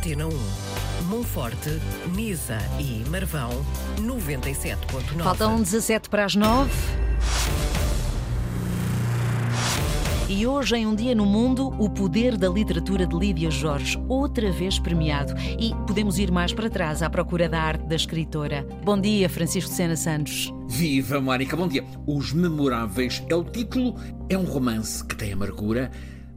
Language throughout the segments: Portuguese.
Antena 1. Monforte, Nisa e Marvão, 97.9. Faltam 17 para as 9. E hoje, em Um Dia no Mundo, o poder da literatura de Lídia Jorge, outra vez premiado. E podemos ir mais para trás à procura da arte da escritora. Bom dia, Francisco Sena Santos. Viva, Mónica, bom dia. Os Memoráveis é o título, é um romance que tem amargura,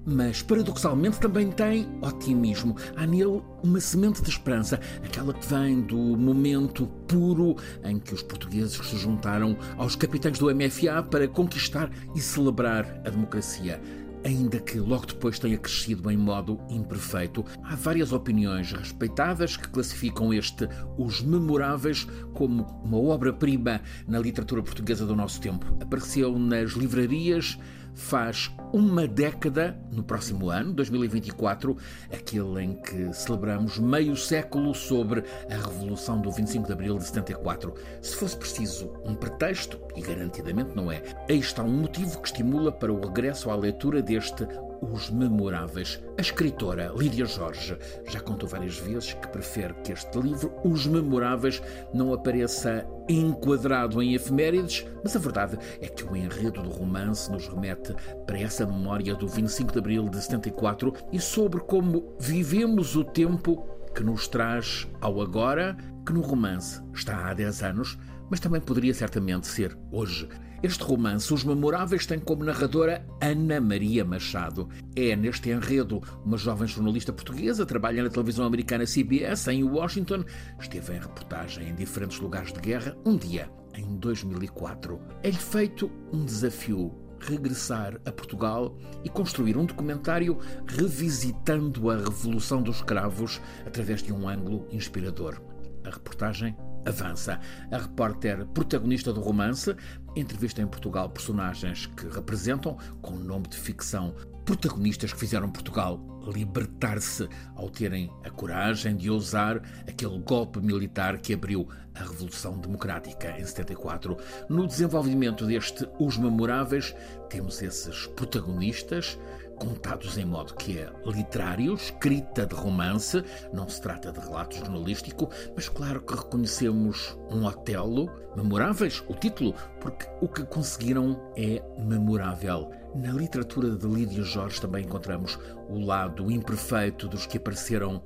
mas paradoxalmente também tem otimismo. Há nele uma semente de esperança, aquela que vem do momento puro em que os portugueses se juntaram aos capitães do MFA para conquistar e celebrar a democracia ainda que logo depois tenha crescido em modo imperfeito. Há várias opiniões respeitadas que classificam este Os Memoráveis como uma obra-prima na literatura portuguesa do nosso tempo. Apareceu nas livrarias faz uma década, no próximo ano, 2024, aquele em que celebramos meio século sobre a Revolução do 25 de Abril de 74. Se fosse preciso um pretexto, e garantidamente não é, aí está um motivo que estimula para o regresso à leitura deste os Memoráveis. A escritora Lídia Jorge já contou várias vezes que prefere que este livro, Os Memoráveis, não apareça enquadrado em efemérides, mas a verdade é que o enredo do romance nos remete para essa memória do 25 de abril de 74 e sobre como vivemos o tempo que nos traz ao agora, que no romance está há 10 anos, mas também poderia certamente ser hoje. Este romance, Os Memoráveis, tem como narradora Ana Maria Machado. É, neste enredo, uma jovem jornalista portuguesa, trabalha na televisão americana CBS, em Washington, esteve em reportagem em diferentes lugares de guerra, um dia, em 2004. É-lhe feito um desafio regressar a Portugal e construir um documentário revisitando a Revolução dos Cravos através de um ângulo inspirador. A reportagem avança. A repórter protagonista do romance entrevista em Portugal personagens que representam, com nome de ficção, protagonistas que fizeram Portugal libertar-se ao terem a coragem de ousar aquele golpe militar que abriu a Revolução Democrática em 74. No desenvolvimento deste Os Memoráveis, temos esses protagonistas contados em modo que é literário, escrita de romance, não se trata de relato jornalístico, mas claro que reconhecemos um Otelo, memoráveis, o título, porque o que conseguiram é memorável. Na literatura de Lídia Jorge também encontramos o lado imperfeito dos que apareceram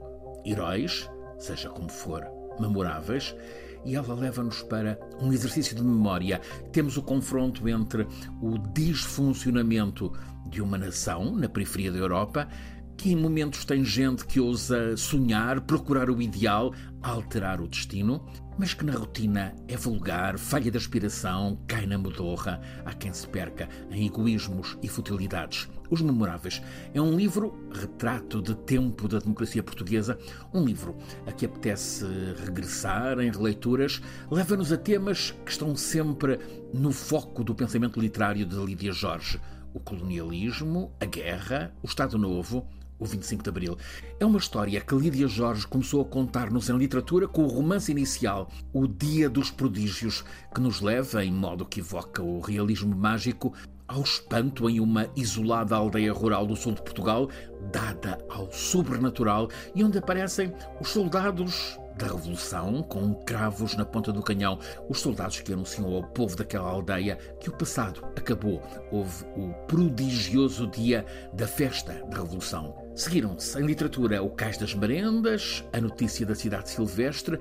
heróis, seja como for, memoráveis, e ela leva-nos para um exercício de memória. Temos o confronto entre o disfuncionamento de uma nação na periferia da Europa que em momentos tem gente que ousa sonhar, procurar o ideal, alterar o destino, mas que na rotina é vulgar, falha de aspiração, cai na modorra, há quem se perca em egoísmos e futilidades. Os Memoráveis é um livro, retrato de tempo da democracia portuguesa, um livro a que apetece regressar em releituras, leva-nos a temas que estão sempre no foco do pensamento literário de Lídia Jorge. O colonialismo, a guerra, o Estado Novo, o 25 de Abril. É uma história que Lídia Jorge começou a contar-nos em literatura com o romance inicial, O Dia dos Prodígios, que nos leva, em modo que evoca o realismo mágico, ao espanto em uma isolada aldeia rural do sul de Portugal, dada ao sobrenatural e onde aparecem os soldados da Revolução, com cravos na ponta do canhão, os soldados que anunciam ao povo daquela aldeia que o passado acabou. Houve o prodigioso dia da festa da Revolução. Seguiram-se em literatura o Cais das Marendas, a notícia da cidade silvestre,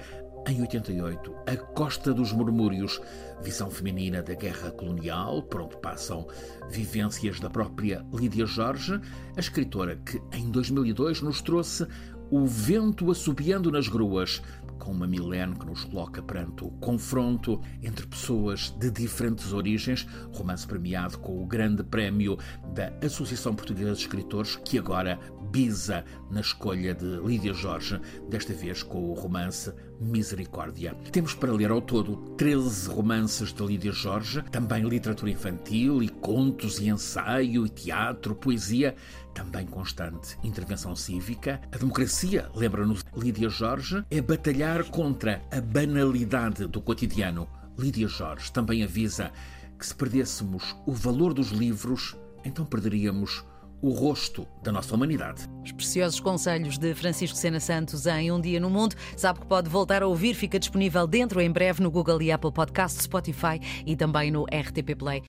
em 88, A Costa dos Murmúrios, visão feminina da guerra colonial, por onde passam vivências da própria Lídia Jorge, a escritora que em 2002 nos trouxe O Vento Assobiando nas Gruas, com uma Milene que nos coloca perante o confronto entre pessoas de diferentes origens, romance premiado com o grande prémio da Associação Portuguesa de Escritores, que agora bisa na escolha de Lídia Jorge, desta vez com o romance Misericórdia. Temos para ler ao todo 13 romances de Lídia Jorge, também literatura infantil e contos e ensaio e teatro, poesia, também constante intervenção cívica. A democracia, lembra-nos Lídia Jorge, é batalhar contra a banalidade do cotidiano. Lídia Jorge também avisa que se perdêssemos o valor dos livros, então perderíamos o rosto da nossa humanidade. Os preciosos conselhos de Francisco Sena Santos em Um Dia no Mundo. Sabe que pode voltar a ouvir, fica disponível dentro em breve no Google e Apple Podcast, Spotify e também no RTP Play.